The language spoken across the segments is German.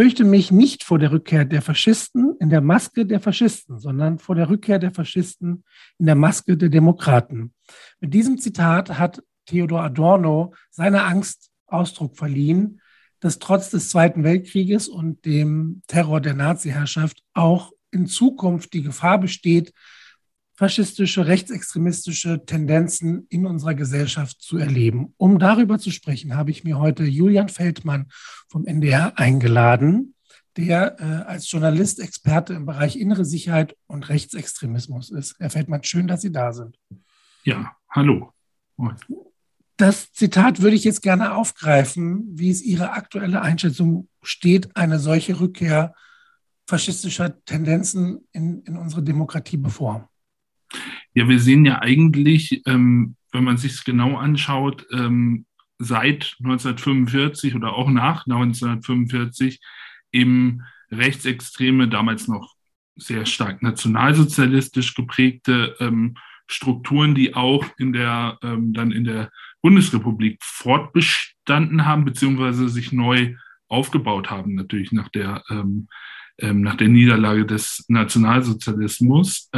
Ich fürchte mich nicht vor der Rückkehr der Faschisten in der Maske der Faschisten, sondern vor der Rückkehr der Faschisten in der Maske der Demokraten. Mit diesem Zitat hat Theodor Adorno seiner Angst Ausdruck verliehen, dass trotz des Zweiten Weltkrieges und dem Terror der Nazi-Herrschaft auch in Zukunft die Gefahr besteht, faschistische, rechtsextremistische Tendenzen in unserer Gesellschaft zu erleben. Um darüber zu sprechen, habe ich mir heute Julian Feldmann vom NDR eingeladen, der äh, als Journalist Experte im Bereich innere Sicherheit und Rechtsextremismus ist. Herr Feldmann, schön, dass Sie da sind. Ja, hallo. Das Zitat würde ich jetzt gerne aufgreifen, wie es Ihre aktuelle Einschätzung steht, eine solche Rückkehr faschistischer Tendenzen in, in unsere Demokratie bevor. Ja, wir sehen ja eigentlich, ähm, wenn man sich es genau anschaut, ähm, seit 1945 oder auch nach 1945 eben rechtsextreme, damals noch sehr stark nationalsozialistisch geprägte ähm, Strukturen, die auch in der, ähm, dann in der Bundesrepublik fortbestanden haben, beziehungsweise sich neu aufgebaut haben, natürlich nach der, ähm, ähm, nach der Niederlage des Nationalsozialismus.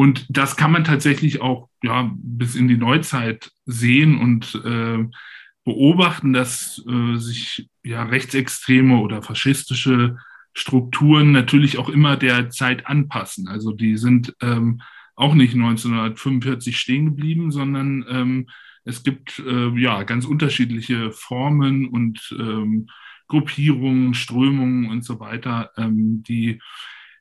Und das kann man tatsächlich auch ja, bis in die Neuzeit sehen und äh, beobachten, dass äh, sich ja rechtsextreme oder faschistische Strukturen natürlich auch immer der Zeit anpassen. Also die sind ähm, auch nicht 1945 stehen geblieben, sondern ähm, es gibt äh, ja ganz unterschiedliche Formen und ähm, Gruppierungen, Strömungen und so weiter, ähm, die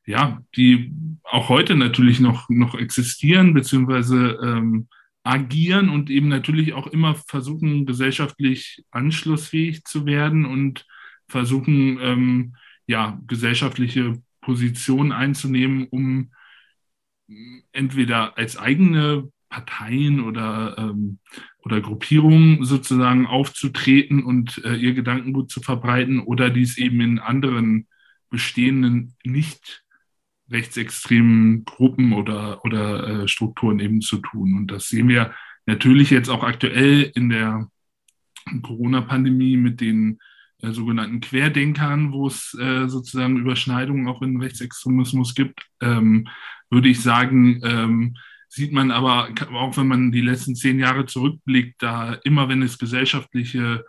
ja, die auch heute natürlich noch, noch existieren, beziehungsweise ähm, agieren und eben natürlich auch immer versuchen, gesellschaftlich anschlussfähig zu werden und versuchen, ähm, ja, gesellschaftliche Positionen einzunehmen, um entweder als eigene Parteien oder, ähm, oder Gruppierungen sozusagen aufzutreten und äh, ihr Gedankengut zu verbreiten oder dies eben in anderen bestehenden nicht rechtsextremen Gruppen oder, oder äh, Strukturen eben zu tun. Und das sehen wir natürlich jetzt auch aktuell in der Corona-Pandemie mit den äh, sogenannten Querdenkern, wo es äh, sozusagen Überschneidungen auch in Rechtsextremismus gibt, ähm, würde ich sagen, ähm, sieht man aber, auch wenn man die letzten zehn Jahre zurückblickt, da immer wenn es gesellschaftliche,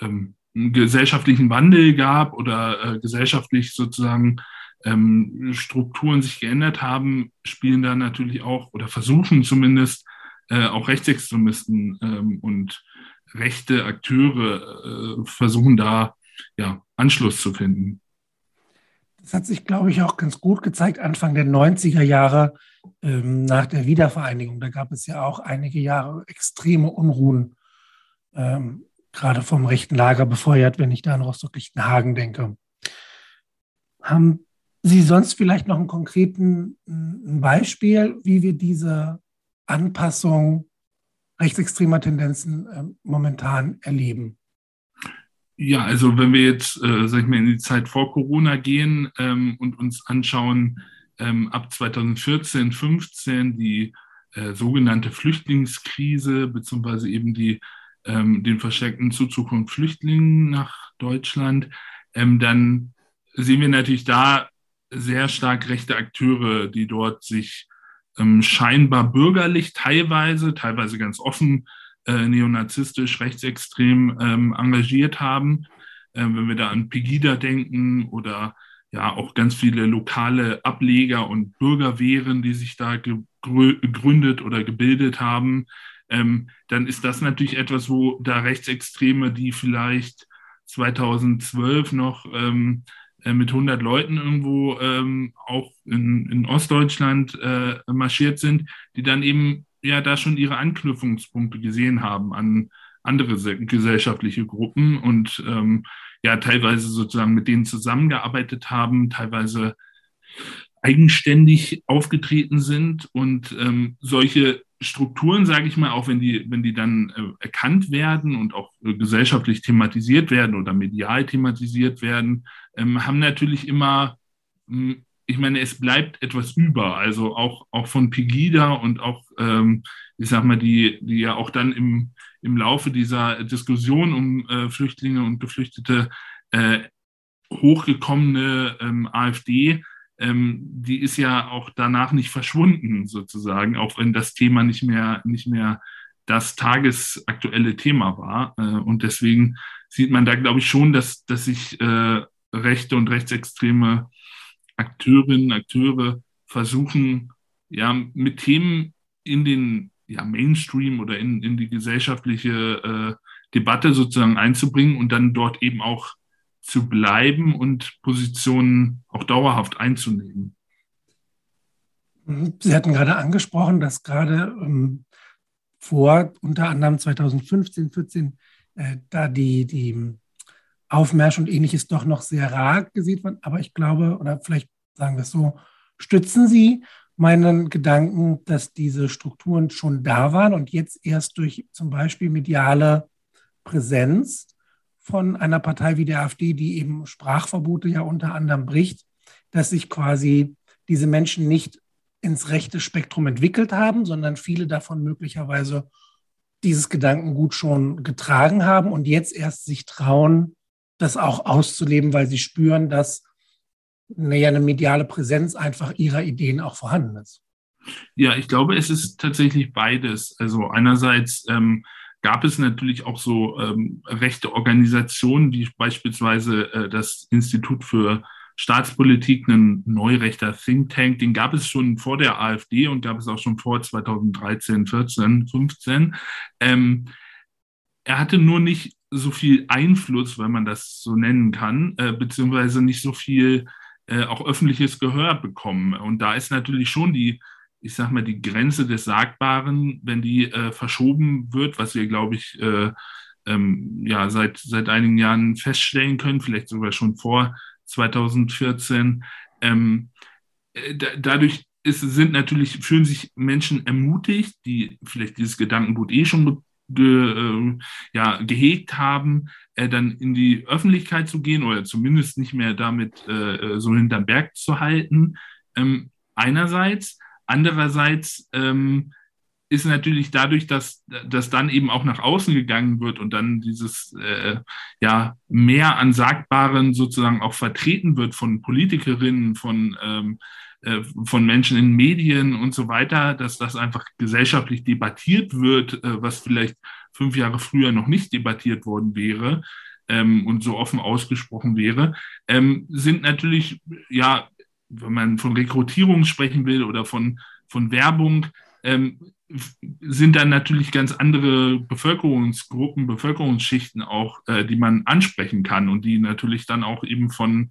ähm, gesellschaftlichen Wandel gab oder äh, gesellschaftlich sozusagen ähm, Strukturen sich geändert haben, spielen da natürlich auch oder versuchen zumindest äh, auch Rechtsextremisten ähm, und rechte Akteure äh, versuchen da ja, Anschluss zu finden. Das hat sich, glaube ich, auch ganz gut gezeigt Anfang der 90er Jahre ähm, nach der Wiedervereinigung. Da gab es ja auch einige Jahre extreme Unruhen, ähm, gerade vom rechten Lager befeuert, wenn ich da an Rostock-Lichtenhagen denke. Haben Sie sonst vielleicht noch ein konkreten ein Beispiel, wie wir diese Anpassung rechtsextremer Tendenzen äh, momentan erleben? Ja, also wenn wir jetzt, äh, sag ich mal, in die Zeit vor Corona gehen ähm, und uns anschauen, ähm, ab 2014, 15 die äh, sogenannte Flüchtlingskrise beziehungsweise eben die ähm, den versteckten Zuzug von Flüchtlingen nach Deutschland, ähm, dann sehen wir natürlich da sehr stark rechte Akteure, die dort sich ähm, scheinbar bürgerlich teilweise, teilweise ganz offen äh, neonazistisch, rechtsextrem ähm, engagiert haben. Äh, wenn wir da an Pegida denken oder ja auch ganz viele lokale Ableger und Bürgerwehren, die sich da gegründet oder gebildet haben, ähm, dann ist das natürlich etwas, wo da Rechtsextreme, die vielleicht 2012 noch ähm, äh, mit 100 Leuten irgendwo ähm, auch in, in Ostdeutschland äh, marschiert sind, die dann eben ja da schon ihre Anknüpfungspunkte gesehen haben an andere gesellschaftliche Gruppen und ähm, ja teilweise sozusagen mit denen zusammengearbeitet haben, teilweise eigenständig aufgetreten sind und ähm, solche Strukturen, sage ich mal, auch wenn die, wenn die dann äh, erkannt werden und auch äh, gesellschaftlich thematisiert werden oder medial thematisiert werden, ähm, haben natürlich immer, mh, hm, ich meine, es bleibt etwas über. Also auch, auch von Pegida und auch, ähm, ich sag mal, die, die ja auch dann im, im Laufe dieser Diskussion um äh, Flüchtlinge und Geflüchtete äh, hochgekommene ähm, AfD, ähm, die ist ja auch danach nicht verschwunden sozusagen, auch wenn das Thema nicht mehr, nicht mehr das tagesaktuelle Thema war. Äh, und deswegen sieht man da, glaube ich, schon, dass, dass sich äh, rechte und rechtsextreme Akteurinnen, Akteure versuchen, ja, mit Themen in den ja, Mainstream oder in, in die gesellschaftliche äh, Debatte sozusagen einzubringen und dann dort eben auch zu bleiben und Positionen auch dauerhaft einzunehmen. Sie hatten gerade angesprochen, dass gerade ähm, vor unter anderem 2015, 14 äh, da die, die Aufmärsche und ähnliches doch noch sehr rar gesehen waren. Aber ich glaube, oder vielleicht sagen wir es so, stützen Sie meinen Gedanken, dass diese Strukturen schon da waren und jetzt erst durch zum Beispiel mediale Präsenz von einer Partei wie der AfD, die eben Sprachverbote ja unter anderem bricht, dass sich quasi diese Menschen nicht ins rechte Spektrum entwickelt haben, sondern viele davon möglicherweise dieses Gedankengut schon getragen haben und jetzt erst sich trauen, das auch auszuleben, weil sie spüren, dass naja, eine mediale Präsenz einfach ihrer Ideen auch vorhanden ist. Ja, ich glaube, es ist tatsächlich beides. Also einerseits ähm, gab es natürlich auch so ähm, rechte Organisationen, wie beispielsweise äh, das Institut für Staatspolitik, ein neurechter Think Tank, den gab es schon vor der AfD und gab es auch schon vor 2013, 14, 15. Ähm, er hatte nur nicht so viel Einfluss, wenn man das so nennen kann, äh, beziehungsweise nicht so viel äh, auch öffentliches Gehör bekommen. Und da ist natürlich schon die ich sag mal, die Grenze des Sagbaren, wenn die äh, verschoben wird, was wir, glaube ich, äh, ähm, ja, seit, seit einigen Jahren feststellen können, vielleicht sogar schon vor 2014. Ähm, äh, dadurch ist, sind natürlich, fühlen sich Menschen ermutigt, die vielleicht dieses Gedankengut eh schon ge, äh, ja, gehegt haben, äh, dann in die Öffentlichkeit zu gehen oder zumindest nicht mehr damit äh, äh so hinterm Berg zu halten. Ähm, einerseits, Andererseits ähm, ist natürlich dadurch, dass, dass dann eben auch nach außen gegangen wird und dann dieses äh, ja mehr an Sagbaren sozusagen auch vertreten wird von Politikerinnen, von ähm, äh, von Menschen in Medien und so weiter, dass das einfach gesellschaftlich debattiert wird, äh, was vielleicht fünf Jahre früher noch nicht debattiert worden wäre ähm, und so offen ausgesprochen wäre, ähm, sind natürlich ja wenn man von Rekrutierung sprechen will oder von, von Werbung, ähm, sind dann natürlich ganz andere Bevölkerungsgruppen, Bevölkerungsschichten auch, äh, die man ansprechen kann und die natürlich dann auch eben von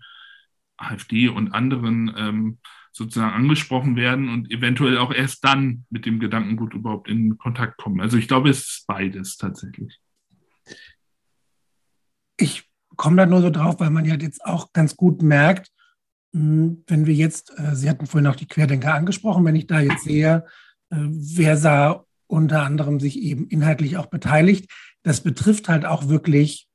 AfD und anderen ähm, sozusagen angesprochen werden und eventuell auch erst dann mit dem Gedankengut überhaupt in Kontakt kommen. Also ich glaube, es ist beides tatsächlich. Ich komme da nur so drauf, weil man ja jetzt auch ganz gut merkt, wenn wir jetzt, äh, Sie hatten vorhin auch die Querdenker angesprochen, wenn ich da jetzt sehe, äh, wer sah unter anderem sich eben inhaltlich auch beteiligt, das betrifft halt auch wirklich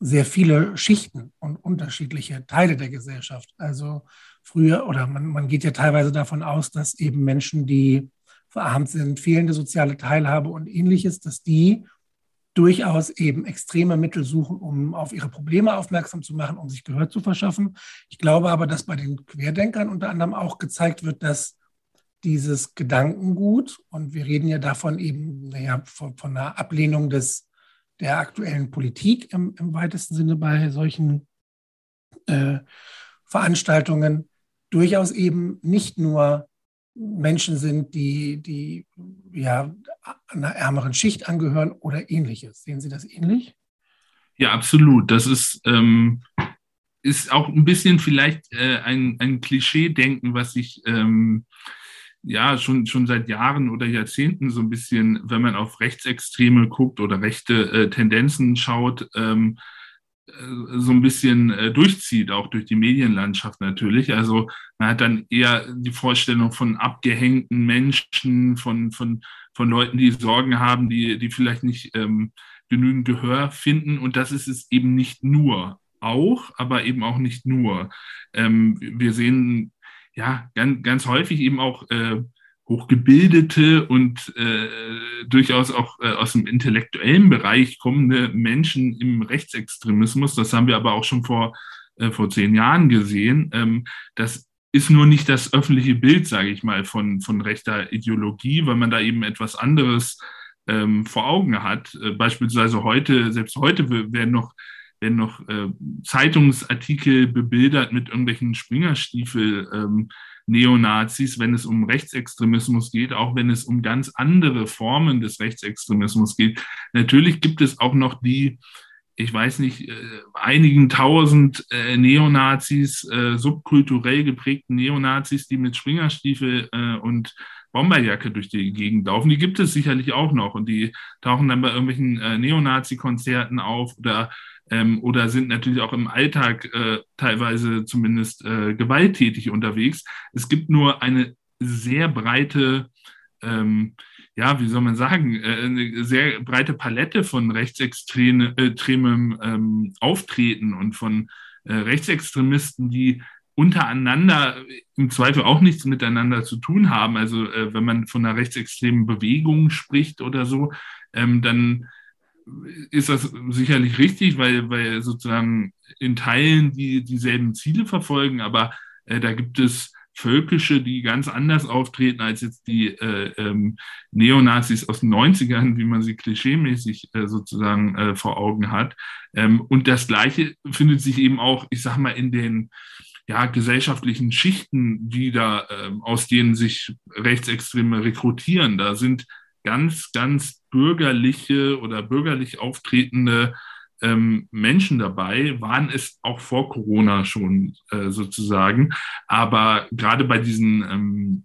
sehr viele Schichten und unterschiedliche Teile der Gesellschaft. Also früher, oder man, man geht ja teilweise davon aus, dass eben Menschen, die verarmt sind, fehlende soziale Teilhabe und ähnliches, dass die durchaus eben extreme Mittel suchen, um auf ihre Probleme aufmerksam zu machen, um sich Gehör zu verschaffen. Ich glaube aber, dass bei den Querdenkern unter anderem auch gezeigt wird, dass dieses Gedankengut, und wir reden ja davon eben naja, von, von einer Ablehnung des, der aktuellen Politik im, im weitesten Sinne bei solchen äh, Veranstaltungen, durchaus eben nicht nur Menschen sind, die, die ja einer ärmeren Schicht angehören oder ähnliches. Sehen Sie das ähnlich? Ja, absolut. Das ist, ähm, ist auch ein bisschen vielleicht äh, ein, ein Klischee-Denken, was ich ähm, ja schon, schon seit Jahren oder Jahrzehnten so ein bisschen, wenn man auf Rechtsextreme guckt oder rechte äh, Tendenzen schaut, ähm, äh, so ein bisschen äh, durchzieht, auch durch die Medienlandschaft natürlich. Also man hat dann eher die Vorstellung von abgehängten Menschen, von, von, von Leuten, die Sorgen haben, die, die vielleicht nicht ähm, genügend Gehör finden. Und das ist es eben nicht nur. Auch, aber eben auch nicht nur. Ähm, wir sehen ja ganz, ganz häufig eben auch äh, hochgebildete und äh, durchaus auch äh, aus dem intellektuellen Bereich kommende Menschen im Rechtsextremismus. Das haben wir aber auch schon vor äh, vor zehn Jahren gesehen. Ähm, das ist nur nicht das öffentliche Bild, sage ich mal, von, von rechter Ideologie, weil man da eben etwas anderes ähm, vor Augen hat. Äh, beispielsweise heute, selbst heute werden noch, werden noch äh, Zeitungsartikel bebildert mit irgendwelchen Springerstiefel. Ähm, Neonazis, wenn es um Rechtsextremismus geht, auch wenn es um ganz andere Formen des Rechtsextremismus geht. Natürlich gibt es auch noch die ich weiß nicht, äh, einigen tausend äh, Neonazis, äh, subkulturell geprägten Neonazis, die mit Springerstiefel äh, und Bomberjacke durch die Gegend laufen. Die gibt es sicherlich auch noch und die tauchen dann bei irgendwelchen äh, Neonazi-Konzerten auf oder, ähm, oder sind natürlich auch im Alltag äh, teilweise zumindest äh, gewalttätig unterwegs. Es gibt nur eine sehr breite ähm, ja, wie soll man sagen, äh, eine sehr breite Palette von rechtsextremem äh, ähm, Auftreten und von äh, Rechtsextremisten, die untereinander im Zweifel auch nichts miteinander zu tun haben. Also äh, wenn man von einer rechtsextremen Bewegung spricht oder so, ähm, dann ist das sicherlich richtig, weil, weil sozusagen in Teilen die dieselben Ziele verfolgen, aber äh, da gibt es Völkische, die ganz anders auftreten als jetzt die äh, ähm, Neonazis aus den 90ern, wie man sie klischeemäßig äh, sozusagen äh, vor Augen hat. Ähm, und das Gleiche findet sich eben auch, ich sag mal, in den ja, gesellschaftlichen Schichten wieder, ähm, aus denen sich Rechtsextreme rekrutieren. Da sind ganz, ganz bürgerliche oder bürgerlich auftretende ähm, Menschen dabei, waren es auch vor Corona schon äh, sozusagen. Aber gerade bei diesen ähm,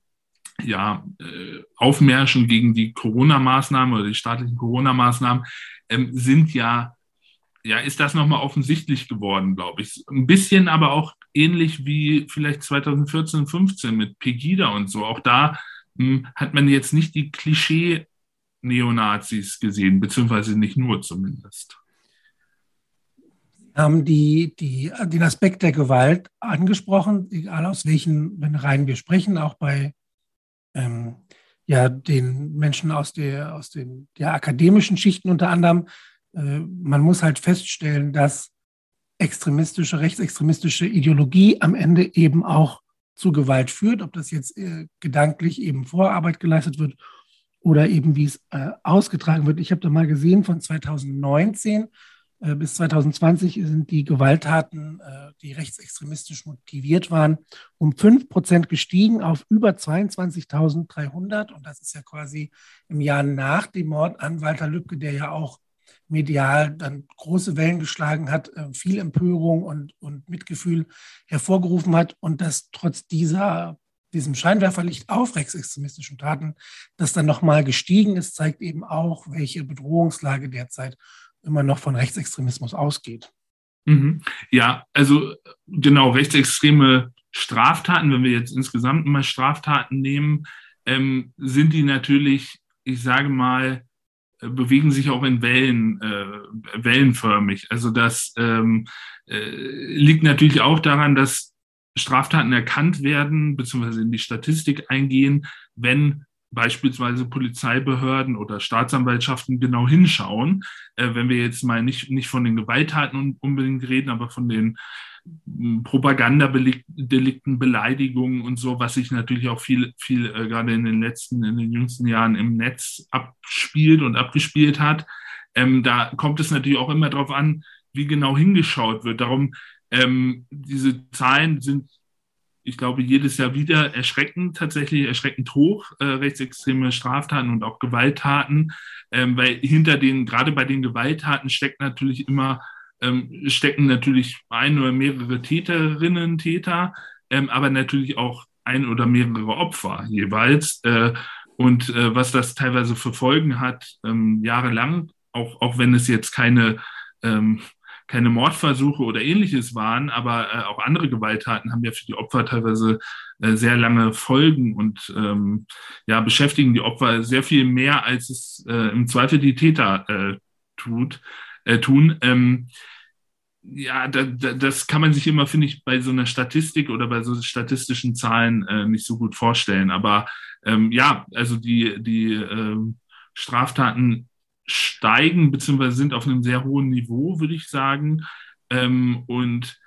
ja, äh, Aufmärschen gegen die Corona-Maßnahmen oder die staatlichen Corona-Maßnahmen ähm, sind ja, ja, ist das nochmal offensichtlich geworden, glaube ich. Ein bisschen aber auch ähnlich wie vielleicht 2014, 15 mit Pegida und so. Auch da hm, hat man jetzt nicht die Klischee-Neonazis gesehen, beziehungsweise nicht nur zumindest haben die, die, den Aspekt der Gewalt angesprochen, egal aus welchen Reihen wir sprechen, auch bei ähm, ja, den Menschen aus, der, aus den der akademischen Schichten unter anderem. Äh, man muss halt feststellen, dass extremistische, rechtsextremistische Ideologie am Ende eben auch zu Gewalt führt, ob das jetzt äh, gedanklich eben Vorarbeit geleistet wird oder eben wie es äh, ausgetragen wird. Ich habe da mal gesehen von 2019, äh, bis 2020 sind die Gewalttaten, äh, die rechtsextremistisch motiviert waren, um 5 Prozent gestiegen auf über 22.300. Und das ist ja quasi im Jahr nach dem Mord an Walter Lübcke, der ja auch medial dann große Wellen geschlagen hat, äh, viel Empörung und, und Mitgefühl hervorgerufen hat. Und dass trotz dieser diesem Scheinwerferlicht auf rechtsextremistischen Taten, das dann nochmal gestiegen ist, zeigt eben auch, welche Bedrohungslage derzeit immer noch von Rechtsextremismus ausgeht. Mhm. Ja, also genau, rechtsextreme Straftaten, wenn wir jetzt insgesamt mal Straftaten nehmen, ähm, sind die natürlich, ich sage mal, äh, bewegen sich auch in Wellen, äh, wellenförmig. Also das ähm, äh, liegt natürlich auch daran, dass Straftaten erkannt werden, beziehungsweise in die Statistik eingehen, wenn beispielsweise Polizeibehörden oder Staatsanwaltschaften genau hinschauen, äh, wenn wir jetzt mal nicht, nicht von den Gewalttaten unbedingt reden, aber von den hm, Propagandadelikten, Beleidigungen und so, was sich natürlich auch viel, viel äh, gerade in den letzten, in den jüngsten Jahren im Netz abspielt und abgespielt hat. Ähm, da kommt es natürlich auch immer darauf an, wie genau hingeschaut wird. Darum, ähm, diese Zahlen sind ich glaube, jedes Jahr wieder erschreckend, tatsächlich erschreckend hoch, äh, rechtsextreme Straftaten und auch Gewalttaten, ähm, weil hinter den, gerade bei den Gewalttaten steckt natürlich immer, ähm, stecken natürlich ein oder mehrere Täterinnen, Täter, ähm, aber natürlich auch ein oder mehrere Opfer jeweils. Äh, und äh, was das teilweise für Folgen hat, ähm, jahrelang, auch, auch wenn es jetzt keine ähm, keine Mordversuche oder ähnliches waren, aber äh, auch andere Gewalttaten haben ja für die Opfer teilweise äh, sehr lange Folgen und ähm, ja, beschäftigen die Opfer sehr viel mehr, als es äh, im Zweifel die Täter äh, tut, äh, tun. Ähm, ja, da, da, das kann man sich immer, finde ich, bei so einer Statistik oder bei so statistischen Zahlen äh, nicht so gut vorstellen. Aber ähm, ja, also die, die ähm, Straftaten steigen beziehungsweise sind auf einem sehr hohen Niveau, würde ich sagen. Ähm, und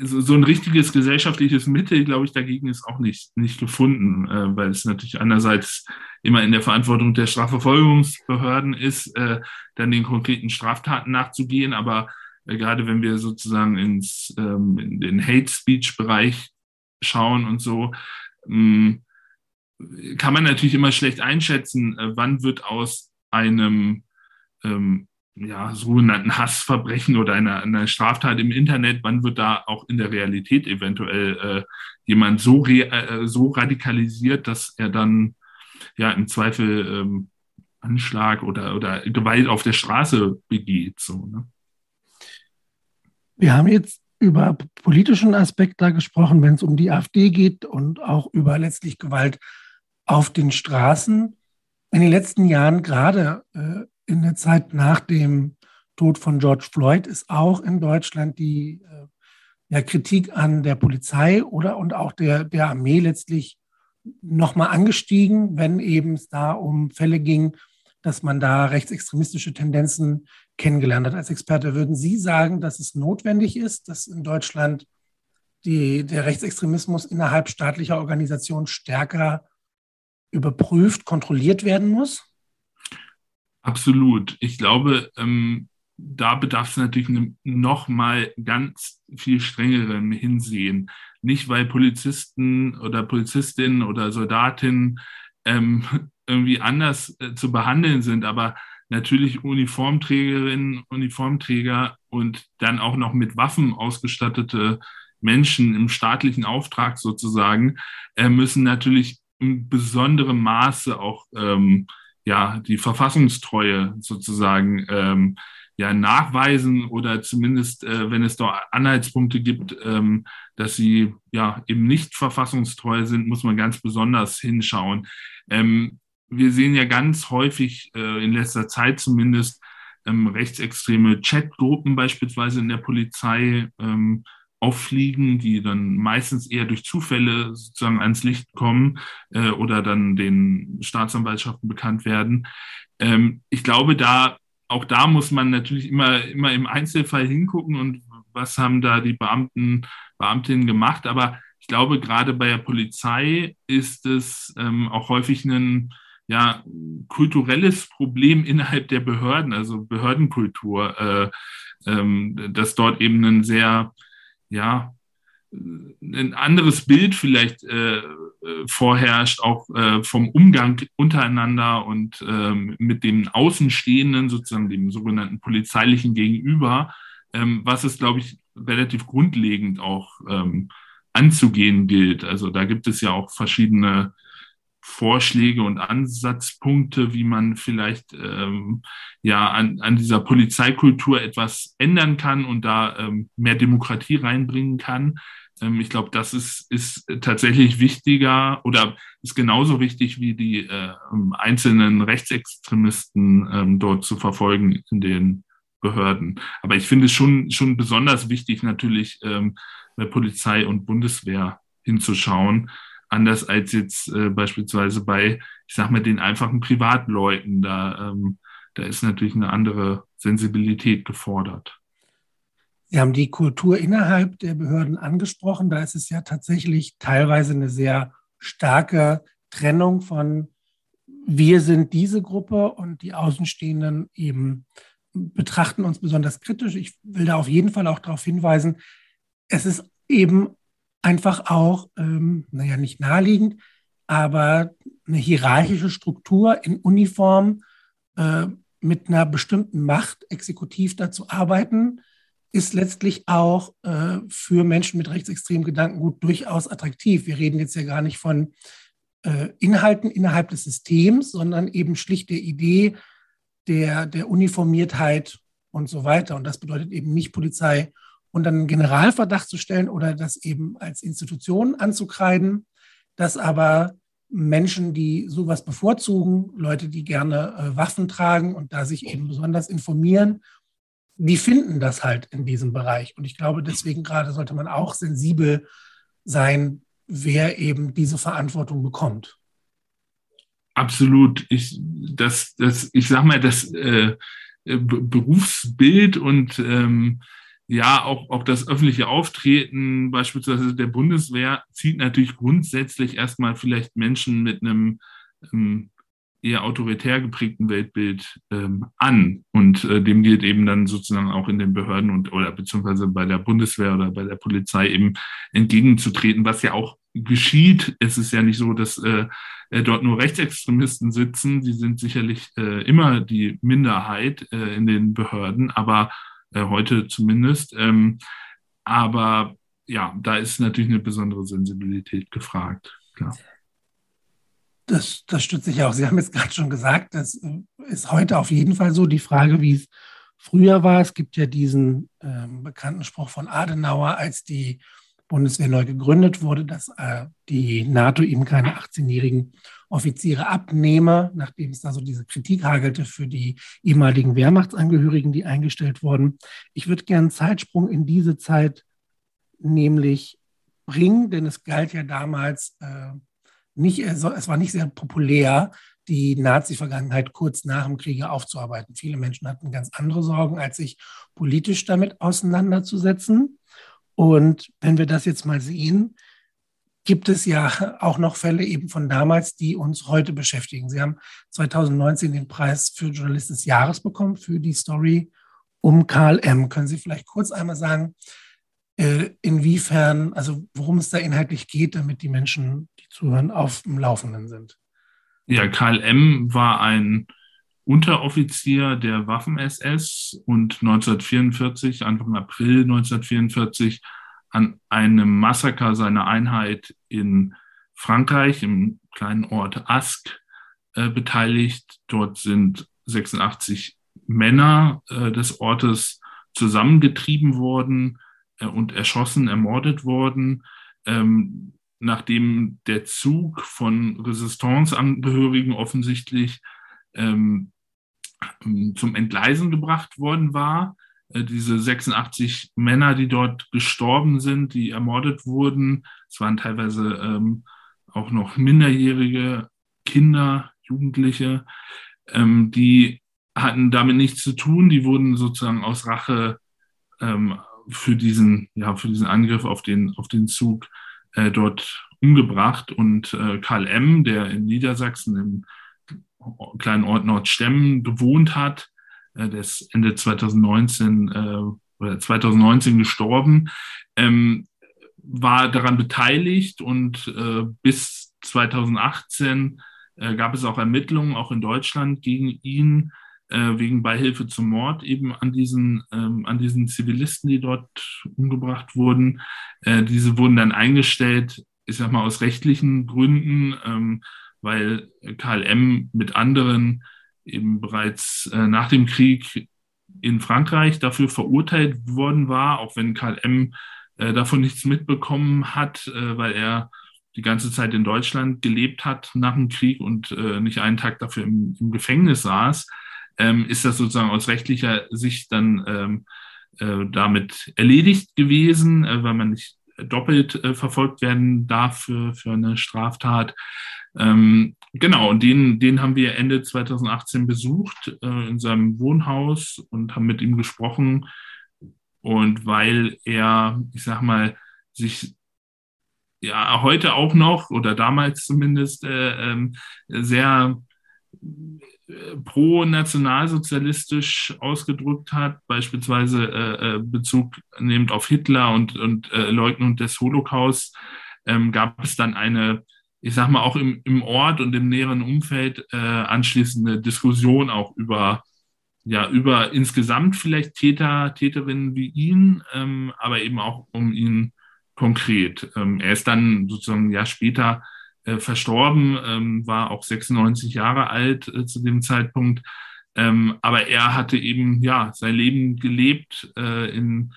so, so ein richtiges gesellschaftliches Mittel, glaube ich, dagegen ist auch nicht, nicht gefunden, äh, weil es natürlich einerseits immer in der Verantwortung der Strafverfolgungsbehörden ist, äh, dann den konkreten Straftaten nachzugehen. Aber äh, gerade wenn wir sozusagen ins, ähm, in den Hate-Speech-Bereich schauen und so, ähm, kann man natürlich immer schlecht einschätzen, äh, wann wird aus einem ähm, ja, sogenannten Hassverbrechen oder einer, einer Straftat im Internet, wann wird da auch in der Realität eventuell äh, jemand so, re, äh, so radikalisiert, dass er dann ja im Zweifel ähm, Anschlag oder, oder Gewalt auf der Straße begeht. So, ne? Wir haben jetzt über politischen Aspekt da gesprochen, wenn es um die AfD geht und auch über letztlich Gewalt auf den Straßen. In den letzten Jahren, gerade äh, in der Zeit nach dem Tod von George Floyd, ist auch in Deutschland die äh, ja, Kritik an der Polizei oder und auch der, der Armee letztlich nochmal angestiegen, wenn eben es da um Fälle ging, dass man da rechtsextremistische Tendenzen kennengelernt hat. Als Experte würden Sie sagen, dass es notwendig ist, dass in Deutschland die, der Rechtsextremismus innerhalb staatlicher Organisationen stärker überprüft, kontrolliert werden muss? Absolut. Ich glaube, ähm, da bedarf es natürlich noch mal ganz viel strengeren Hinsehen. Nicht, weil Polizisten oder Polizistinnen oder Soldatinnen ähm, irgendwie anders äh, zu behandeln sind, aber natürlich Uniformträgerinnen, Uniformträger und dann auch noch mit Waffen ausgestattete Menschen im staatlichen Auftrag sozusagen, äh, müssen natürlich in besonderem Maße auch ähm, ja die Verfassungstreue sozusagen ähm, ja nachweisen oder zumindest, äh, wenn es da Anhaltspunkte gibt, ähm, dass sie ja eben nicht verfassungstreu sind, muss man ganz besonders hinschauen. Ähm, wir sehen ja ganz häufig äh, in letzter Zeit zumindest ähm, rechtsextreme Chatgruppen beispielsweise in der Polizei ähm, auffliegen, die dann meistens eher durch Zufälle sozusagen ans Licht kommen äh, oder dann den Staatsanwaltschaften bekannt werden. Ähm, ich glaube, da auch da muss man natürlich immer, immer im Einzelfall hingucken und was haben da die Beamten, Beamtinnen gemacht. Aber ich glaube, gerade bei der Polizei ist es ähm, auch häufig ein ja, kulturelles Problem innerhalb der Behörden, also Behördenkultur, äh, ähm, dass dort eben ein sehr ja, ein anderes Bild vielleicht äh, vorherrscht, auch äh, vom Umgang untereinander und ähm, mit dem Außenstehenden, sozusagen dem sogenannten polizeilichen Gegenüber, ähm, was es, glaube ich, relativ grundlegend auch ähm, anzugehen gilt. Also da gibt es ja auch verschiedene Vorschläge und Ansatzpunkte, wie man vielleicht ähm, ja an, an dieser Polizeikultur etwas ändern kann und da ähm, mehr Demokratie reinbringen kann. Ähm, ich glaube, das ist, ist tatsächlich wichtiger oder ist genauso wichtig wie die äh, einzelnen Rechtsextremisten ähm, dort zu verfolgen in den Behörden. Aber ich finde es schon, schon besonders wichtig, natürlich ähm, bei Polizei und Bundeswehr hinzuschauen anders als jetzt äh, beispielsweise bei, ich sag mal, den einfachen Privatleuten. Da, ähm, da ist natürlich eine andere Sensibilität gefordert. Sie haben die Kultur innerhalb der Behörden angesprochen. Da ist es ja tatsächlich teilweise eine sehr starke Trennung von wir sind diese Gruppe und die Außenstehenden eben betrachten uns besonders kritisch. Ich will da auf jeden Fall auch darauf hinweisen, es ist eben einfach auch, ähm, naja, nicht naheliegend, aber eine hierarchische Struktur in Uniform äh, mit einer bestimmten Macht exekutiv dazu arbeiten, ist letztlich auch äh, für Menschen mit rechtsextremen Gedankengut durchaus attraktiv. Wir reden jetzt ja gar nicht von äh, Inhalten innerhalb des Systems, sondern eben schlicht der Idee der, der Uniformiertheit und so weiter. Und das bedeutet eben nicht Polizei und dann einen Generalverdacht zu stellen oder das eben als Institution anzukreiden, dass aber Menschen, die sowas bevorzugen, Leute, die gerne äh, Waffen tragen und da sich eben besonders informieren, die finden das halt in diesem Bereich. Und ich glaube, deswegen gerade sollte man auch sensibel sein, wer eben diese Verantwortung bekommt. Absolut. Ich, das, das, ich sag mal, das äh, Berufsbild und ähm, ja, auch, auch das öffentliche Auftreten beispielsweise der Bundeswehr zieht natürlich grundsätzlich erstmal vielleicht Menschen mit einem ähm, eher autoritär geprägten Weltbild ähm, an. Und äh, dem gilt eben dann sozusagen auch in den Behörden und oder beziehungsweise bei der Bundeswehr oder bei der Polizei eben entgegenzutreten, was ja auch geschieht. Es ist ja nicht so, dass äh, äh dort nur Rechtsextremisten sitzen. Sie sind sicherlich äh, immer die Minderheit äh, in den Behörden, aber äh, heute zumindest. Ähm, aber ja, da ist natürlich eine besondere Sensibilität gefragt. Klar. Das, das stütze ich auch. Sie haben jetzt gerade schon gesagt, das äh, ist heute auf jeden Fall so. Die Frage, wie es früher war, es gibt ja diesen äh, bekannten Spruch von Adenauer, als die Bundeswehr neu gegründet wurde, dass äh, die NATO ihm keine 18-jährigen Offiziere abnehme, nachdem es da so diese Kritik hagelte für die ehemaligen Wehrmachtsangehörigen, die eingestellt wurden. Ich würde gerne einen Zeitsprung in diese Zeit nämlich bringen, denn es galt ja damals äh, nicht, es war nicht sehr populär, die Nazi-Vergangenheit kurz nach dem Kriege aufzuarbeiten. Viele Menschen hatten ganz andere Sorgen, als sich politisch damit auseinanderzusetzen. Und wenn wir das jetzt mal sehen, gibt es ja auch noch Fälle eben von damals, die uns heute beschäftigen. Sie haben 2019 den Preis für Journalist des Jahres bekommen für die Story um Karl M. Können Sie vielleicht kurz einmal sagen, äh, inwiefern, also worum es da inhaltlich geht, damit die Menschen, die zuhören, auf dem Laufenden sind. Ja, Karl M. war ein Unteroffizier der Waffen-SS und 1944, Anfang April 1944, an einem Massaker seiner Einheit in Frankreich, im kleinen Ort Ask, äh, beteiligt. Dort sind 86 Männer äh, des Ortes zusammengetrieben worden äh, und erschossen, ermordet worden, ähm, nachdem der Zug von Resistance-Angehörigen offensichtlich ähm, zum Entgleisen gebracht worden war. Äh, diese 86 Männer, die dort gestorben sind, die ermordet wurden, es waren teilweise ähm, auch noch minderjährige Kinder, Jugendliche, ähm, die hatten damit nichts zu tun, die wurden sozusagen aus Rache ähm, für diesen, ja, für diesen Angriff auf den, auf den Zug äh, dort umgebracht. Und äh, Karl M., der in Niedersachsen im kleinen Ort Nordstemmen gewohnt hat, äh, der ist Ende 2019 äh, oder 2019 gestorben, ähm, war daran beteiligt und äh, bis 2018 äh, gab es auch Ermittlungen, auch in Deutschland, gegen ihn äh, wegen Beihilfe zum Mord eben an diesen, ähm, an diesen Zivilisten, die dort umgebracht wurden. Äh, diese wurden dann eingestellt, ich sag mal aus rechtlichen Gründen, ähm, weil Karl M. mit anderen eben bereits äh, nach dem Krieg in Frankreich dafür verurteilt worden war, auch wenn Karl M. Äh, davon nichts mitbekommen hat, äh, weil er die ganze Zeit in Deutschland gelebt hat nach dem Krieg und äh, nicht einen Tag dafür im, im Gefängnis saß ähm, ist das sozusagen aus rechtlicher Sicht dann ähm, äh, damit erledigt gewesen, äh, weil man nicht doppelt verfolgt werden darf für, für eine Straftat. Ähm, genau, und den, den haben wir Ende 2018 besucht äh, in seinem Wohnhaus und haben mit ihm gesprochen. Und weil er, ich sag mal, sich ja heute auch noch oder damals zumindest äh, ähm, sehr pro-nationalsozialistisch ausgedrückt hat, beispielsweise äh, äh, Bezug nehmend auf Hitler und, und äh, Leugnung des Holocaust, ähm, gab es dann eine, ich sag mal, auch im, im Ort und im näheren Umfeld äh, anschließende Diskussion auch über, ja, über insgesamt vielleicht Täter, Täterinnen wie ihn, ähm, aber eben auch um ihn konkret. Ähm, er ist dann sozusagen ein Jahr später äh, verstorben, ähm, war auch 96 Jahre alt äh, zu dem Zeitpunkt. Ähm, aber er hatte eben ja sein Leben gelebt äh, in,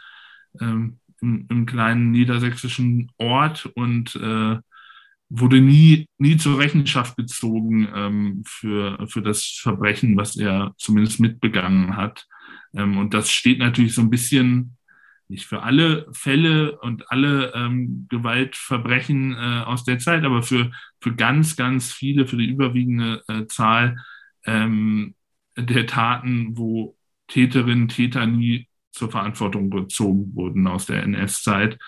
ähm, im, im, kleinen niedersächsischen Ort und äh, wurde nie, nie zur Rechenschaft gezogen ähm, für, für das Verbrechen, was er zumindest mitbegangen hat. Ähm, und das steht natürlich so ein bisschen nicht für alle Fälle und alle ähm, Gewaltverbrechen äh, aus der Zeit, aber für, für ganz, ganz viele, für die überwiegende äh, Zahl ähm, der Taten, wo Täterinnen, Täter nie zur Verantwortung gezogen wurden aus der NS-Zeit.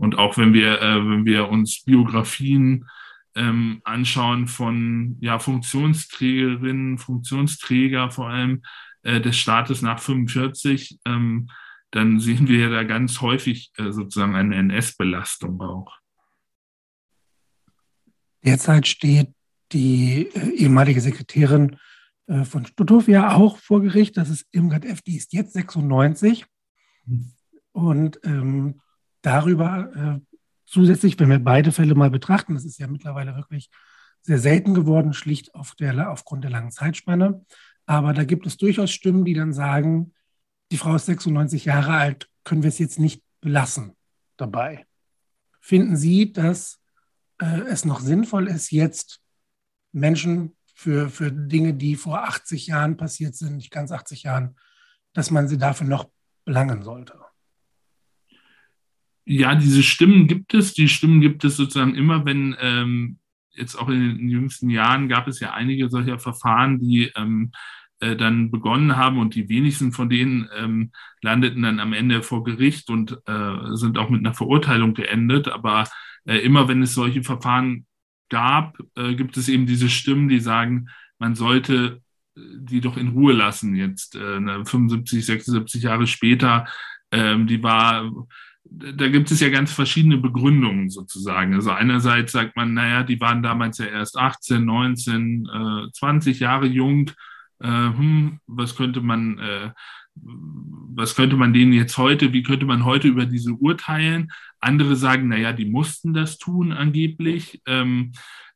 Und auch wenn wir, äh, wenn wir uns Biografien ähm, anschauen von ja, Funktionsträgerinnen, Funktionsträger vor allem äh, des Staates nach 45, ähm, dann sehen wir ja da ganz häufig äh, sozusagen eine NS-Belastung auch. Derzeit steht die äh, ehemalige Sekretärin äh, von Stutthof ja auch vor Gericht. Das ist Irmgard F., die ist jetzt 96. Mhm. Und ähm, darüber äh, zusätzlich, wenn wir beide Fälle mal betrachten, das ist ja mittlerweile wirklich sehr selten geworden, schlicht auf der, aufgrund der langen Zeitspanne. Aber da gibt es durchaus Stimmen, die dann sagen, die Frau ist 96 Jahre alt, können wir es jetzt nicht belassen dabei. Finden Sie, dass äh, es noch sinnvoll ist, jetzt Menschen für, für Dinge, die vor 80 Jahren passiert sind, nicht ganz 80 Jahren, dass man sie dafür noch belangen sollte? Ja, diese Stimmen gibt es. Die Stimmen gibt es sozusagen immer, wenn ähm, jetzt auch in den jüngsten Jahren gab es ja einige solcher Verfahren, die ähm, äh, dann begonnen haben und die wenigsten von denen ähm, landeten dann am Ende vor Gericht und äh, sind auch mit einer Verurteilung geendet. Aber äh, immer wenn es solche Verfahren gab, äh, gibt es eben diese Stimmen, die sagen, man sollte äh, die doch in Ruhe lassen jetzt, äh, 75, 76 Jahre später. Ähm, die war, da gibt es ja ganz verschiedene Begründungen sozusagen. Also einerseits sagt man, naja, die waren damals ja erst 18, 19, äh, 20 Jahre jung äh, hm, was könnte man, äh, was könnte man denen jetzt heute, wie könnte man heute über diese urteilen? Andere sagen, naja, die mussten das tun angeblich. Ähm,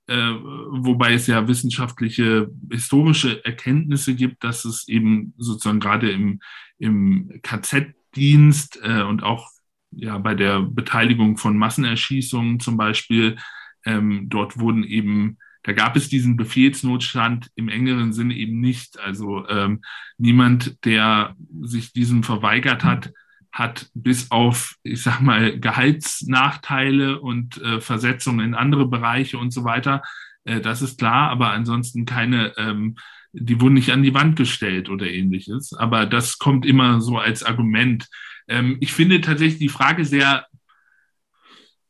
äh, wobei es ja wissenschaftliche, historische Erkenntnisse gibt, dass es eben sozusagen gerade im, im KZ-Dienst äh, und auch ja bei der Beteiligung von Massenerschießungen zum Beispiel, ähm, dort wurden eben da gab es diesen Befehlsnotstand im engeren Sinne eben nicht. Also ähm, niemand, der sich diesem verweigert hat, hat bis auf, ich sag mal, Gehaltsnachteile und äh, Versetzungen in andere Bereiche und so weiter. Äh, das ist klar, aber ansonsten keine, ähm, die wurden nicht an die Wand gestellt oder ähnliches. Aber das kommt immer so als Argument. Ähm, ich finde tatsächlich die Frage sehr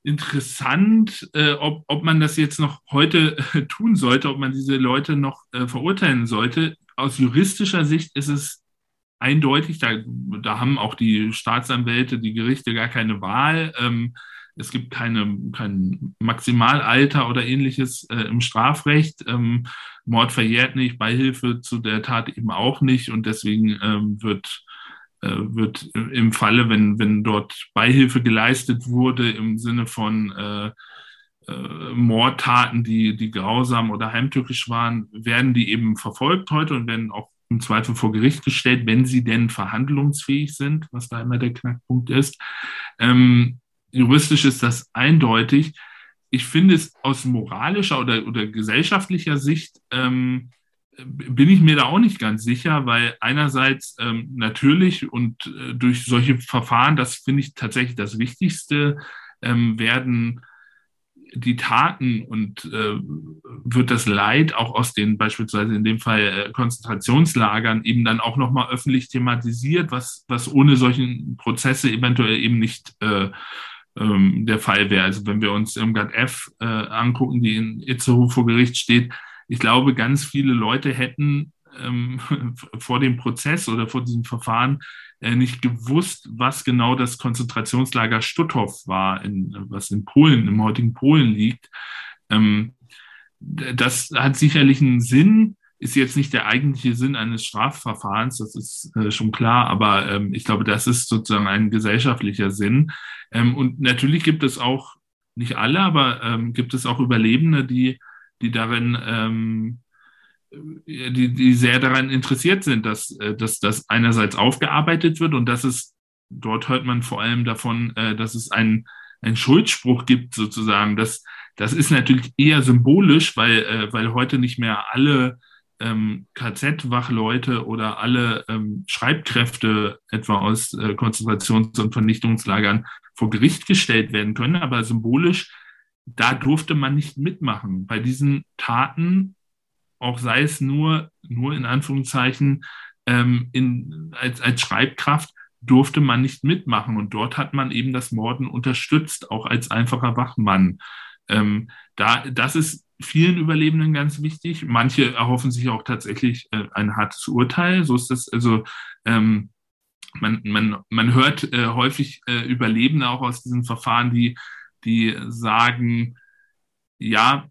interessant, äh, ob, ob man das jetzt noch heute äh, tun sollte, ob man diese Leute noch äh, verurteilen sollte. Aus juristischer Sicht ist es eindeutig, da, da haben auch die Staatsanwälte, die Gerichte gar keine Wahl. Ähm, es gibt keine, kein Maximalalter oder ähnliches äh, im Strafrecht. Ähm, Mord verjährt nicht, Beihilfe zu der Tat eben auch nicht und deswegen ähm, wird wird im Falle, wenn, wenn dort Beihilfe geleistet wurde im Sinne von äh, äh, Mordtaten, die, die grausam oder heimtückisch waren, werden die eben verfolgt heute und werden auch im Zweifel vor Gericht gestellt, wenn sie denn verhandlungsfähig sind, was da immer der Knackpunkt ist. Ähm, juristisch ist das eindeutig. Ich finde es aus moralischer oder, oder gesellschaftlicher Sicht ähm, bin ich mir da auch nicht ganz sicher, weil einerseits ähm, natürlich und äh, durch solche Verfahren, das finde ich tatsächlich das Wichtigste, ähm, werden die Taten und äh, wird das Leid auch aus den beispielsweise in dem Fall äh, Konzentrationslagern eben dann auch nochmal öffentlich thematisiert, was, was ohne solchen Prozesse eventuell eben nicht äh, ähm, der Fall wäre. Also wenn wir uns Irmgard F. Äh, angucken, die in Itzehoe vor Gericht steht, ich glaube, ganz viele Leute hätten ähm, vor dem Prozess oder vor diesem Verfahren äh, nicht gewusst, was genau das Konzentrationslager Stutthof war, in, was in Polen, im heutigen Polen liegt. Ähm, das hat sicherlich einen Sinn, ist jetzt nicht der eigentliche Sinn eines Strafverfahrens, das ist äh, schon klar, aber ähm, ich glaube, das ist sozusagen ein gesellschaftlicher Sinn. Ähm, und natürlich gibt es auch, nicht alle, aber ähm, gibt es auch Überlebende, die die darin, ähm, die, die sehr daran interessiert sind, dass, äh, dass das einerseits aufgearbeitet wird und dass es, dort hört man vor allem davon, äh, dass es einen, einen Schuldspruch gibt sozusagen. Das, das ist natürlich eher symbolisch, weil, äh, weil heute nicht mehr alle ähm, KZ-Wachleute oder alle ähm, Schreibkräfte etwa aus äh, Konzentrations- und Vernichtungslagern vor Gericht gestellt werden können, aber symbolisch da durfte man nicht mitmachen. Bei diesen Taten, auch sei es nur, nur in Anführungszeichen, ähm, in, als, als Schreibkraft, durfte man nicht mitmachen. Und dort hat man eben das Morden unterstützt, auch als einfacher Wachmann. Ähm, da, das ist vielen Überlebenden ganz wichtig. Manche erhoffen sich auch tatsächlich äh, ein hartes Urteil. So ist das, also ähm, man, man, man hört äh, häufig äh, Überlebende auch aus diesen Verfahren, die, die sagen, ja,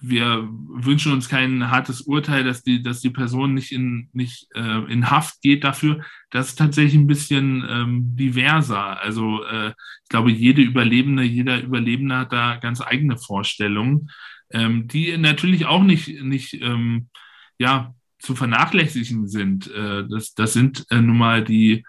wir wünschen uns kein hartes Urteil, dass die, dass die Person nicht in, nicht, äh, in Haft geht dafür. Das ist tatsächlich ein bisschen ähm, diverser. Also äh, ich glaube, jede Überlebende, jeder Überlebende hat da ganz eigene Vorstellungen, ähm, die natürlich auch nicht, nicht ähm, ja, zu vernachlässigen sind. Äh, das, das sind äh, nun mal die,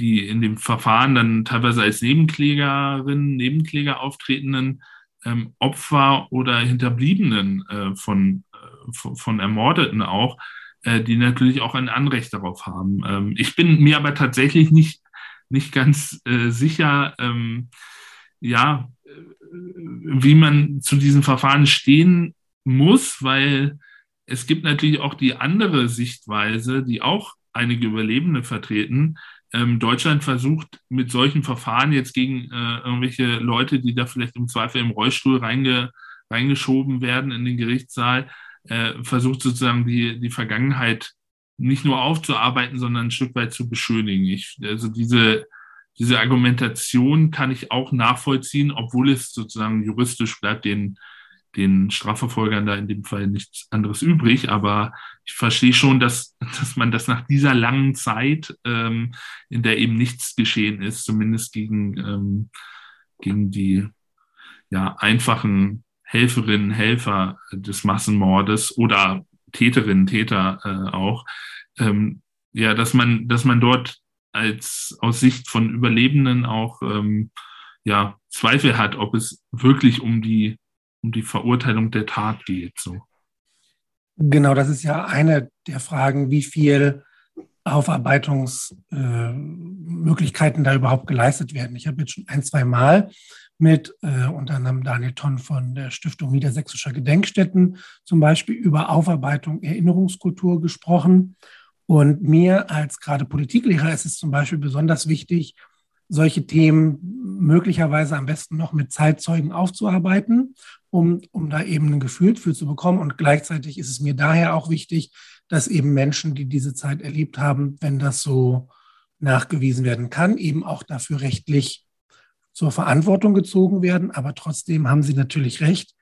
die in dem Verfahren dann teilweise als Nebenklägerinnen, Nebenkläger auftretenden ähm, Opfer oder Hinterbliebenen äh, von, äh, von, Ermordeten auch, äh, die natürlich auch ein Anrecht darauf haben. Ähm, ich bin mir aber tatsächlich nicht, nicht ganz äh, sicher, ähm, ja, äh, wie man zu diesen Verfahren stehen muss, weil es gibt natürlich auch die andere Sichtweise, die auch einige Überlebende vertreten, ähm, Deutschland versucht mit solchen Verfahren jetzt gegen äh, irgendwelche Leute, die da vielleicht im Zweifel im Rollstuhl reinge, reingeschoben werden in den Gerichtssaal, äh, versucht sozusagen die, die Vergangenheit nicht nur aufzuarbeiten, sondern ein Stück weit zu beschönigen. Ich, also diese, diese Argumentation kann ich auch nachvollziehen, obwohl es sozusagen juristisch bleibt, den den Strafverfolgern da in dem Fall nichts anderes übrig. Aber ich verstehe schon, dass, dass man das nach dieser langen Zeit, ähm, in der eben nichts geschehen ist, zumindest gegen, ähm, gegen die ja, einfachen Helferinnen, Helfer des Massenmordes oder Täterinnen, Täter äh, auch, ähm, ja, dass man, dass man dort als aus Sicht von Überlebenden auch ähm, ja, Zweifel hat, ob es wirklich um die um die Verurteilung der Tat geht. So. Genau, das ist ja eine der Fragen, wie viel Aufarbeitungsmöglichkeiten äh, da überhaupt geleistet werden. Ich habe jetzt schon ein, zwei Mal mit äh, unter anderem Daniel Tonn von der Stiftung Niedersächsischer Gedenkstätten zum Beispiel über Aufarbeitung Erinnerungskultur gesprochen. Und mir als gerade Politiklehrer ist es zum Beispiel besonders wichtig, solche Themen möglicherweise am besten noch mit Zeitzeugen aufzuarbeiten, um, um da eben ein Gefühl für zu bekommen. Und gleichzeitig ist es mir daher auch wichtig, dass eben Menschen, die diese Zeit erlebt haben, wenn das so nachgewiesen werden kann, eben auch dafür rechtlich zur Verantwortung gezogen werden. Aber trotzdem haben Sie natürlich recht.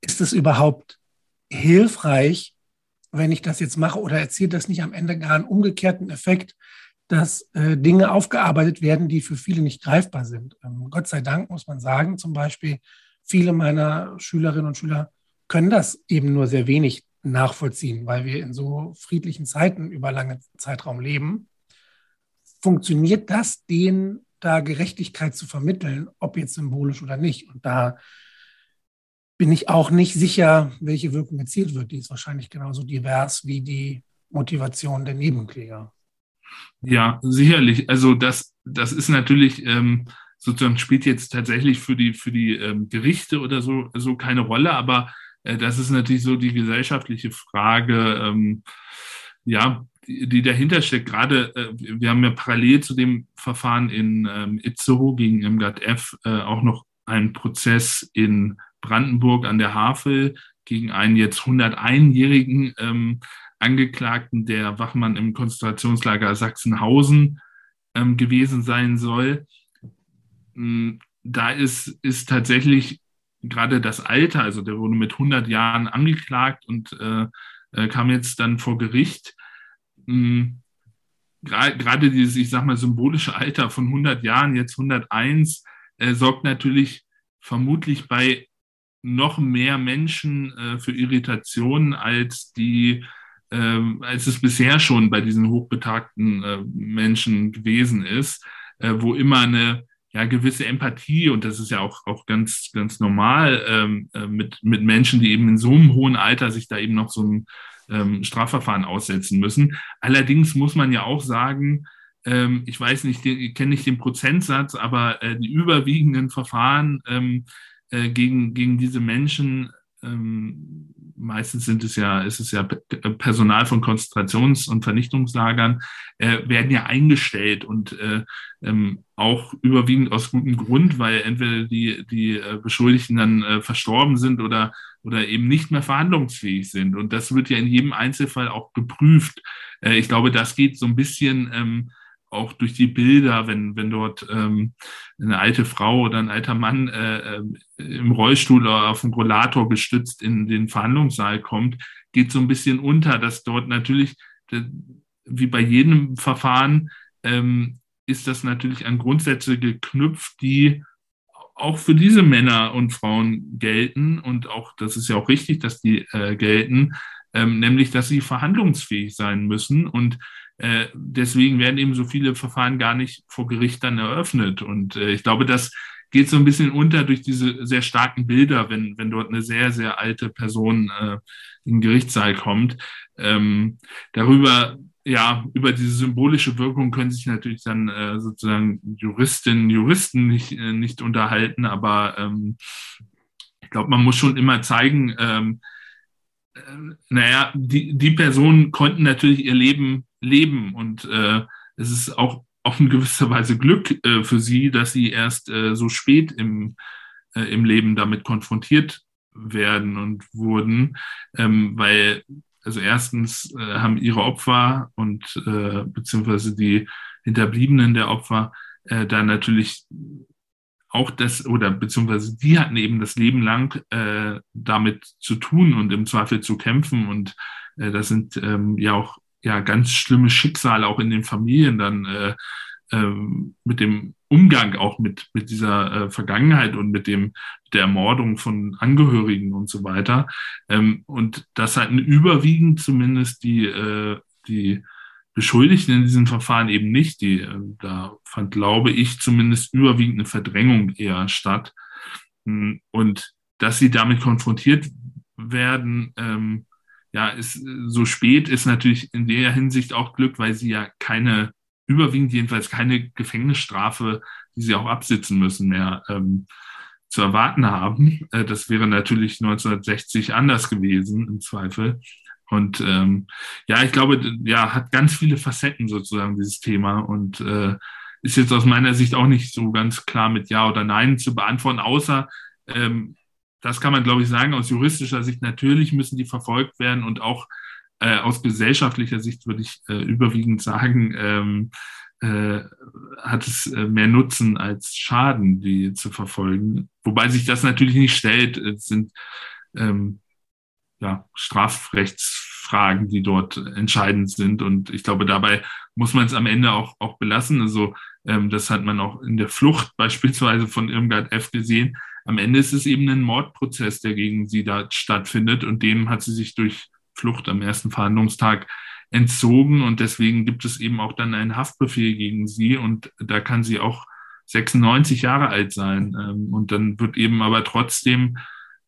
Ist es überhaupt hilfreich, wenn ich das jetzt mache oder erzielt das nicht am Ende gar einen umgekehrten Effekt, dass äh, Dinge aufgearbeitet werden, die für viele nicht greifbar sind. Ähm, Gott sei Dank muss man sagen, zum Beispiel, viele meiner Schülerinnen und Schüler können das eben nur sehr wenig nachvollziehen, weil wir in so friedlichen Zeiten über lange Zeitraum leben. Funktioniert das, denen da Gerechtigkeit zu vermitteln, ob jetzt symbolisch oder nicht? Und da bin ich auch nicht sicher, welche Wirkung erzielt wird. Die ist wahrscheinlich genauso divers wie die Motivation der Nebenkläger. Ja, sicherlich. Also das, das ist natürlich ähm, sozusagen spielt jetzt tatsächlich für die, für die ähm, Gerichte oder so, so keine Rolle, aber äh, das ist natürlich so die gesellschaftliche Frage, ähm, ja, die, die dahinter steckt. Gerade, äh, wir haben ja parallel zu dem Verfahren in ähm, Itzehoe gegen MGAT F äh, auch noch einen Prozess in Brandenburg an der Havel gegen einen jetzt 101-jährigen ähm, Angeklagten, der Wachmann im Konzentrationslager Sachsenhausen ähm, gewesen sein soll. Hm, da ist, ist tatsächlich gerade das Alter, also der wurde mit 100 Jahren angeklagt und äh, äh, kam jetzt dann vor Gericht. Hm, gerade dieses, ich sag mal, symbolische Alter von 100 Jahren, jetzt 101, äh, sorgt natürlich vermutlich bei noch mehr Menschen äh, für Irritationen als die ähm, als es bisher schon bei diesen hochbetagten äh, Menschen gewesen ist, äh, wo immer eine ja, gewisse Empathie, und das ist ja auch, auch ganz, ganz normal ähm, äh, mit, mit Menschen, die eben in so einem hohen Alter sich da eben noch so ein ähm, Strafverfahren aussetzen müssen. Allerdings muss man ja auch sagen, ähm, ich weiß nicht, ich kenne nicht den Prozentsatz, aber äh, die überwiegenden Verfahren ähm, äh, gegen, gegen diese Menschen ähm, meistens sind es ja, ist es ja Personal von Konzentrations- und Vernichtungslagern, äh, werden ja eingestellt und äh, ähm, auch überwiegend aus gutem Grund, weil entweder die, die äh, Beschuldigten dann äh, verstorben sind oder, oder eben nicht mehr verhandlungsfähig sind. Und das wird ja in jedem Einzelfall auch geprüft. Äh, ich glaube, das geht so ein bisschen ähm, auch durch die Bilder, wenn, wenn dort ähm, eine alte Frau oder ein alter Mann äh, äh, im Rollstuhl oder auf dem Rollator gestützt in den Verhandlungssaal kommt, geht so ein bisschen unter, dass dort natürlich, wie bei jedem Verfahren, ähm, ist das natürlich an Grundsätze geknüpft, die auch für diese Männer und Frauen gelten. Und auch, das ist ja auch richtig, dass die äh, gelten, ähm, nämlich, dass sie verhandlungsfähig sein müssen. Und äh, deswegen werden eben so viele Verfahren gar nicht vor Gericht dann eröffnet. Und äh, ich glaube, das geht so ein bisschen unter durch diese sehr starken Bilder, wenn, wenn dort eine sehr, sehr alte Person äh, in den Gerichtssaal kommt. Ähm, darüber, ja, über diese symbolische Wirkung können sich natürlich dann äh, sozusagen Juristinnen, Juristen nicht, äh, nicht unterhalten, aber ähm, ich glaube, man muss schon immer zeigen, ähm, äh, naja, die, die Personen konnten natürlich ihr Leben leben. Und äh, es ist auch auf eine gewisse Weise Glück äh, für sie, dass sie erst äh, so spät im, äh, im Leben damit konfrontiert werden und wurden, ähm, weil also erstens äh, haben ihre Opfer und äh, beziehungsweise die Hinterbliebenen der Opfer äh, da natürlich auch das oder beziehungsweise die hatten eben das Leben lang äh, damit zu tun und im Zweifel zu kämpfen und äh, das sind ähm, ja auch ja ganz schlimme Schicksale auch in den Familien dann äh, ähm, mit dem Umgang auch mit, mit dieser äh, Vergangenheit und mit dem der Ermordung von Angehörigen und so weiter. Ähm, und das hatten überwiegend zumindest die, äh, die Beschuldigten in diesem Verfahren eben nicht. Die, äh, da fand, glaube ich, zumindest überwiegend eine Verdrängung eher statt. Und dass sie damit konfrontiert werden, ähm, ja, ist, so spät ist natürlich in der Hinsicht auch Glück, weil sie ja keine, überwiegend jedenfalls keine Gefängnisstrafe, die sie auch absitzen müssen, mehr ähm, zu erwarten haben. Äh, das wäre natürlich 1960 anders gewesen, im Zweifel. Und ähm, ja, ich glaube, ja, hat ganz viele Facetten sozusagen, dieses Thema. Und äh, ist jetzt aus meiner Sicht auch nicht so ganz klar mit Ja oder Nein zu beantworten, außer ähm, das kann man, glaube ich, sagen, aus juristischer Sicht, natürlich müssen die verfolgt werden und auch äh, aus gesellschaftlicher Sicht würde ich äh, überwiegend sagen, ähm, äh, hat es äh, mehr Nutzen als Schaden, die zu verfolgen. Wobei sich das natürlich nicht stellt. Es sind ähm, ja, Strafrechtsfragen, die dort entscheidend sind. Und ich glaube, dabei muss man es am Ende auch, auch belassen. Also ähm, das hat man auch in der Flucht beispielsweise von Irmgard F. gesehen am Ende ist es eben ein Mordprozess, der gegen sie da stattfindet und dem hat sie sich durch Flucht am ersten Verhandlungstag entzogen und deswegen gibt es eben auch dann einen Haftbefehl gegen sie und da kann sie auch 96 Jahre alt sein ähm, und dann wird eben aber trotzdem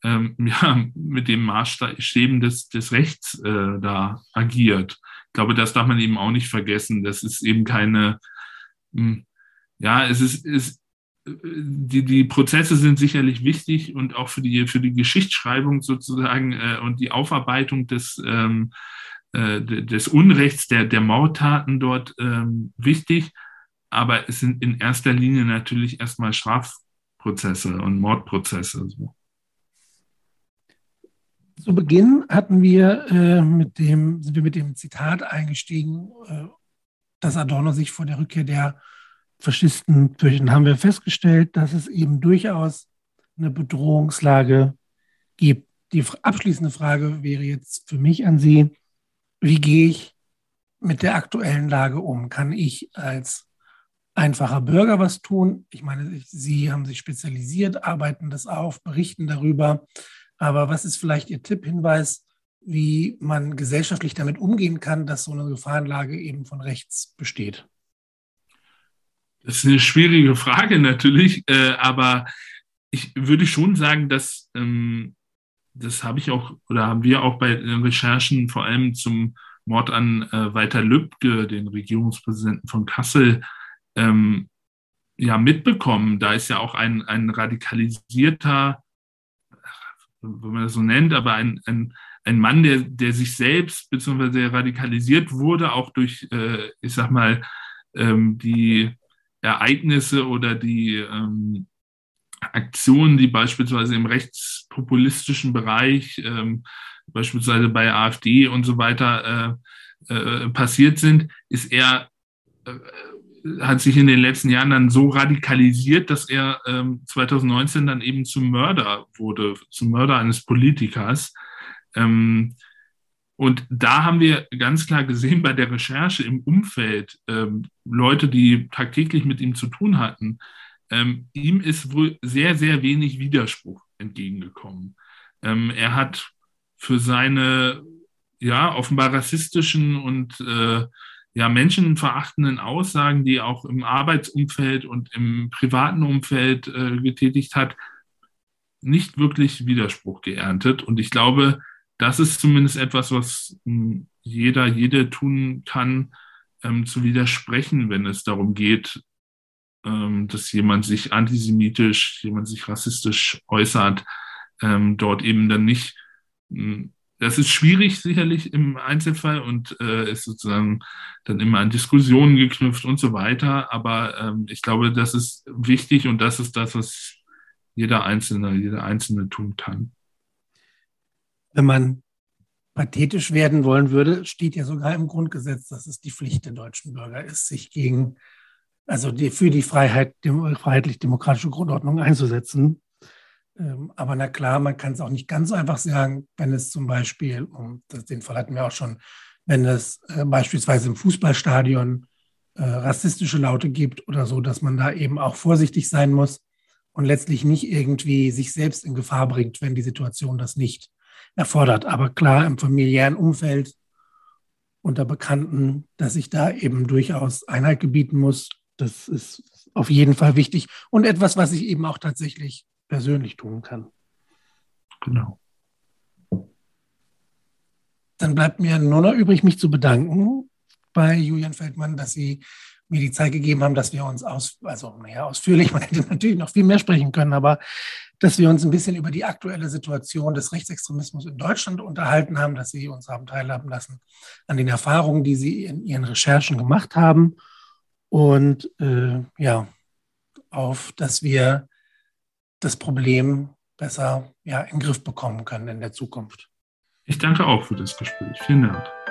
ähm, ja, mit dem Maßstäben des, des Rechts äh, da agiert. Ich glaube, das darf man eben auch nicht vergessen. Das ist eben keine, hm, ja, es ist, es, die, die Prozesse sind sicherlich wichtig und auch für die, für die Geschichtsschreibung sozusagen äh, und die Aufarbeitung des, ähm, äh, des Unrechts, der, der Mordtaten dort ähm, wichtig. Aber es sind in erster Linie natürlich erstmal Strafprozesse und Mordprozesse. So. Zu Beginn hatten wir, äh, mit dem, sind wir mit dem Zitat eingestiegen, äh, dass Adorno sich vor der Rückkehr der Faschisten fürchten, haben wir festgestellt, dass es eben durchaus eine Bedrohungslage gibt. Die abschließende Frage wäre jetzt für mich an Sie, wie gehe ich mit der aktuellen Lage um? Kann ich als einfacher Bürger was tun? Ich meine, Sie haben sich spezialisiert, arbeiten das auf, berichten darüber. Aber was ist vielleicht Ihr Tipp, Hinweis, wie man gesellschaftlich damit umgehen kann, dass so eine Gefahrenlage eben von rechts besteht? Das ist eine schwierige Frage natürlich, äh, aber ich würde schon sagen, dass ähm, das habe ich auch oder haben wir auch bei den Recherchen vor allem zum Mord an äh, Walter Lübcke, den Regierungspräsidenten von Kassel, ähm, ja mitbekommen. Da ist ja auch ein, ein radikalisierter, wenn man das so nennt, aber ein, ein, ein Mann, der, der sich selbst beziehungsweise radikalisiert wurde, auch durch, äh, ich sag mal, ähm, die Ereignisse oder die ähm, Aktionen, die beispielsweise im rechtspopulistischen Bereich, ähm, beispielsweise bei AfD und so weiter äh, äh, passiert sind, ist er äh, hat sich in den letzten Jahren dann so radikalisiert, dass er ähm, 2019 dann eben zum Mörder wurde, zum Mörder eines Politikers. Ähm, und da haben wir ganz klar gesehen bei der Recherche im Umfeld, ähm, Leute, die tagtäglich mit ihm zu tun hatten, ähm, ihm ist wohl sehr, sehr wenig Widerspruch entgegengekommen. Ähm, er hat für seine ja offenbar rassistischen und äh, ja, menschenverachtenden Aussagen, die er auch im Arbeitsumfeld und im privaten Umfeld äh, getätigt hat, nicht wirklich Widerspruch geerntet. Und ich glaube, das ist zumindest etwas, was hm, jeder, jede tun kann, ähm, zu widersprechen, wenn es darum geht, ähm, dass jemand sich antisemitisch, jemand sich rassistisch äußert, ähm, dort eben dann nicht hm, das ist schwierig sicherlich im Einzelfall und äh, ist sozusagen dann immer an Diskussionen geknüpft und so weiter. Aber ähm, ich glaube, das ist wichtig und das ist das, was jeder Einzelne, jeder Einzelne tun kann. Wenn man pathetisch werden wollen würde, steht ja sogar im Grundgesetz, dass es die Pflicht der deutschen Bürger ist, sich gegen, also die, für die Freiheit, freiheitlich-demokratische Grundordnung einzusetzen. Ähm, aber na klar, man kann es auch nicht ganz so einfach sagen, wenn es zum Beispiel, und den Fall hatten wir auch schon, wenn es äh, beispielsweise im Fußballstadion äh, rassistische Laute gibt oder so, dass man da eben auch vorsichtig sein muss und letztlich nicht irgendwie sich selbst in Gefahr bringt, wenn die Situation das nicht erfordert. Aber klar, im familiären Umfeld unter Bekannten, dass ich da eben durchaus Einheit gebieten muss, das ist auf jeden Fall wichtig und etwas, was ich eben auch tatsächlich persönlich tun kann. Genau. Dann bleibt mir nur noch übrig, mich zu bedanken bei Julian Feldmann, dass Sie mir die Zeit gegeben haben, dass wir uns aus, also naja, ausführlich, man hätte natürlich noch viel mehr sprechen können, aber dass wir uns ein bisschen über die aktuelle Situation des Rechtsextremismus in Deutschland unterhalten haben, dass Sie uns haben teilhaben lassen an den Erfahrungen, die Sie in Ihren Recherchen gemacht haben und äh, ja, auf, dass wir das Problem besser ja, in den Griff bekommen können in der Zukunft. Ich danke auch für das Gespräch. Vielen Dank.